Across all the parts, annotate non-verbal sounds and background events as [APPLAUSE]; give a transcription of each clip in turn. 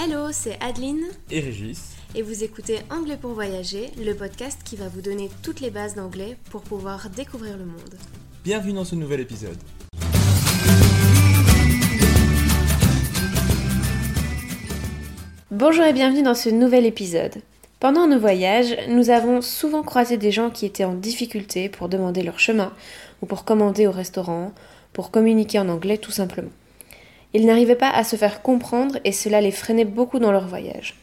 Hello, c'est Adeline et Régis. et vous écoutez Anglais pour voyager, le podcast qui va vous donner toutes les bases d'anglais pour pouvoir découvrir le monde. Bienvenue dans ce nouvel épisode. Bonjour et bienvenue dans ce nouvel épisode. Pendant nos voyages, nous avons souvent croisé des gens qui étaient en difficulté pour demander leur chemin, ou pour commander au restaurant, pour communiquer en anglais tout simplement. Ils n'arrivaient pas à se faire comprendre et cela les freinait beaucoup dans leur voyage.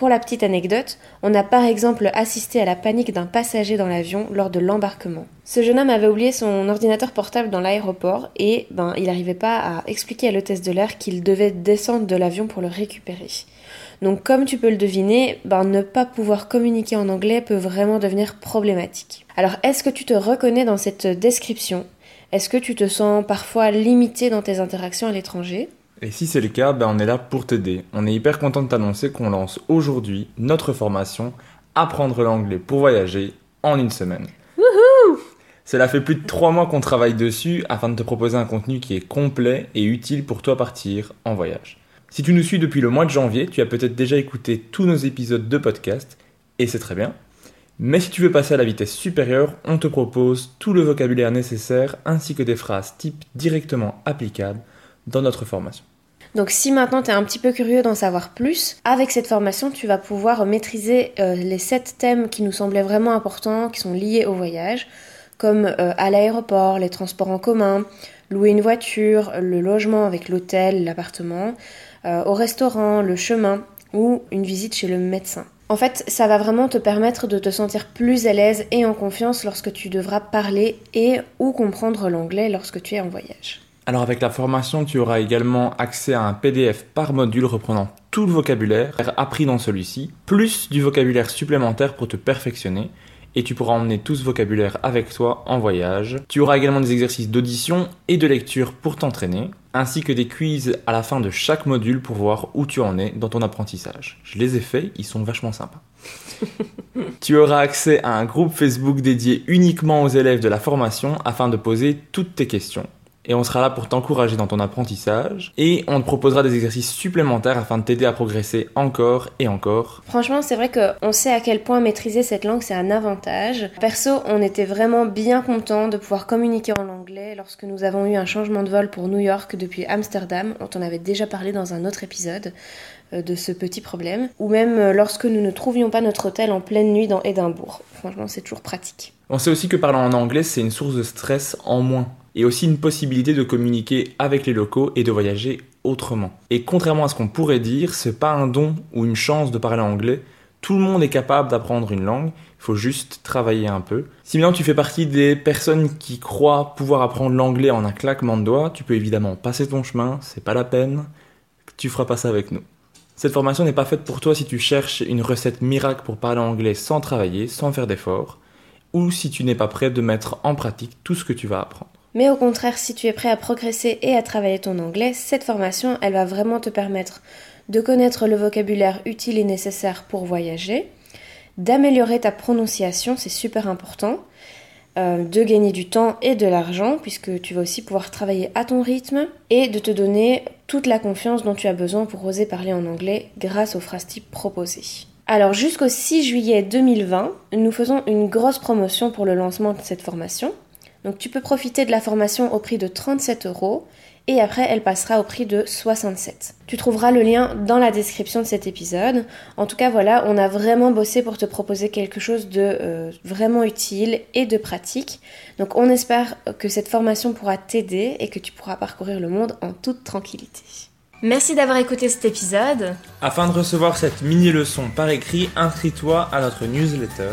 Pour la petite anecdote, on a par exemple assisté à la panique d'un passager dans l'avion lors de l'embarquement. Ce jeune homme avait oublié son ordinateur portable dans l'aéroport et ben, il n'arrivait pas à expliquer à l'hôtesse de l'air qu'il devait descendre de l'avion pour le récupérer. Donc comme tu peux le deviner, ben, ne pas pouvoir communiquer en anglais peut vraiment devenir problématique. Alors est-ce que tu te reconnais dans cette description? Est-ce que tu te sens parfois limité dans tes interactions à l'étranger? Et si c'est le cas, ben on est là pour t'aider. On est hyper content de t'annoncer qu'on lance aujourd'hui notre formation Apprendre l'anglais pour voyager en une semaine. Cela fait plus de trois mois qu'on travaille dessus afin de te proposer un contenu qui est complet et utile pour toi partir en voyage. Si tu nous suis depuis le mois de janvier, tu as peut-être déjà écouté tous nos épisodes de podcast, et c'est très bien. Mais si tu veux passer à la vitesse supérieure, on te propose tout le vocabulaire nécessaire ainsi que des phrases types directement applicables dans notre formation. Donc si maintenant tu es un petit peu curieux d'en savoir plus, avec cette formation tu vas pouvoir maîtriser euh, les sept thèmes qui nous semblaient vraiment importants, qui sont liés au voyage, comme euh, à l'aéroport, les transports en commun, louer une voiture, le logement avec l'hôtel, l'appartement, euh, au restaurant, le chemin ou une visite chez le médecin. En fait, ça va vraiment te permettre de te sentir plus à l'aise et en confiance lorsque tu devras parler et ou comprendre l'anglais lorsque tu es en voyage. Alors avec la formation, tu auras également accès à un PDF par module reprenant tout le vocabulaire appris dans celui-ci, plus du vocabulaire supplémentaire pour te perfectionner. Et tu pourras emmener tout ce vocabulaire avec toi en voyage. Tu auras également des exercices d'audition et de lecture pour t'entraîner, ainsi que des quiz à la fin de chaque module pour voir où tu en es dans ton apprentissage. Je les ai faits, ils sont vachement sympas. [LAUGHS] tu auras accès à un groupe Facebook dédié uniquement aux élèves de la formation afin de poser toutes tes questions et on sera là pour t'encourager dans ton apprentissage et on te proposera des exercices supplémentaires afin de t'aider à progresser encore et encore. Franchement, c'est vrai qu'on sait à quel point maîtriser cette langue c'est un avantage. Perso, on était vraiment bien content de pouvoir communiquer en lorsque nous avons eu un changement de vol pour New York depuis Amsterdam. On t'en avait déjà parlé dans un autre épisode euh, de ce petit problème, ou même euh, lorsque nous ne trouvions pas notre hôtel en pleine nuit dans Édimbourg. Franchement, c'est toujours pratique. On sait aussi que parler en anglais, c'est une source de stress en moins et aussi une possibilité de communiquer avec les locaux et de voyager autrement. Et contrairement à ce qu'on pourrait dire, c'est pas un don ou une chance de parler anglais. Tout le monde est capable d'apprendre une langue, il faut juste travailler un peu. Si maintenant tu fais partie des personnes qui croient pouvoir apprendre l'anglais en un claquement de doigts, tu peux évidemment passer ton chemin, c'est pas la peine, tu feras pas ça avec nous. Cette formation n'est pas faite pour toi si tu cherches une recette miracle pour parler anglais sans travailler, sans faire d'efforts, ou si tu n'es pas prêt de mettre en pratique tout ce que tu vas apprendre. Mais au contraire, si tu es prêt à progresser et à travailler ton anglais, cette formation, elle va vraiment te permettre de connaître le vocabulaire utile et nécessaire pour voyager, d'améliorer ta prononciation, c'est super important, euh, de gagner du temps et de l'argent, puisque tu vas aussi pouvoir travailler à ton rythme, et de te donner toute la confiance dont tu as besoin pour oser parler en anglais grâce aux phrases types proposées. Alors jusqu'au 6 juillet 2020, nous faisons une grosse promotion pour le lancement de cette formation. Donc tu peux profiter de la formation au prix de 37 euros et après elle passera au prix de 67. Tu trouveras le lien dans la description de cet épisode. En tout cas voilà, on a vraiment bossé pour te proposer quelque chose de euh, vraiment utile et de pratique. Donc on espère que cette formation pourra t'aider et que tu pourras parcourir le monde en toute tranquillité. Merci d'avoir écouté cet épisode. Afin de recevoir cette mini-leçon par écrit, inscris-toi à notre newsletter.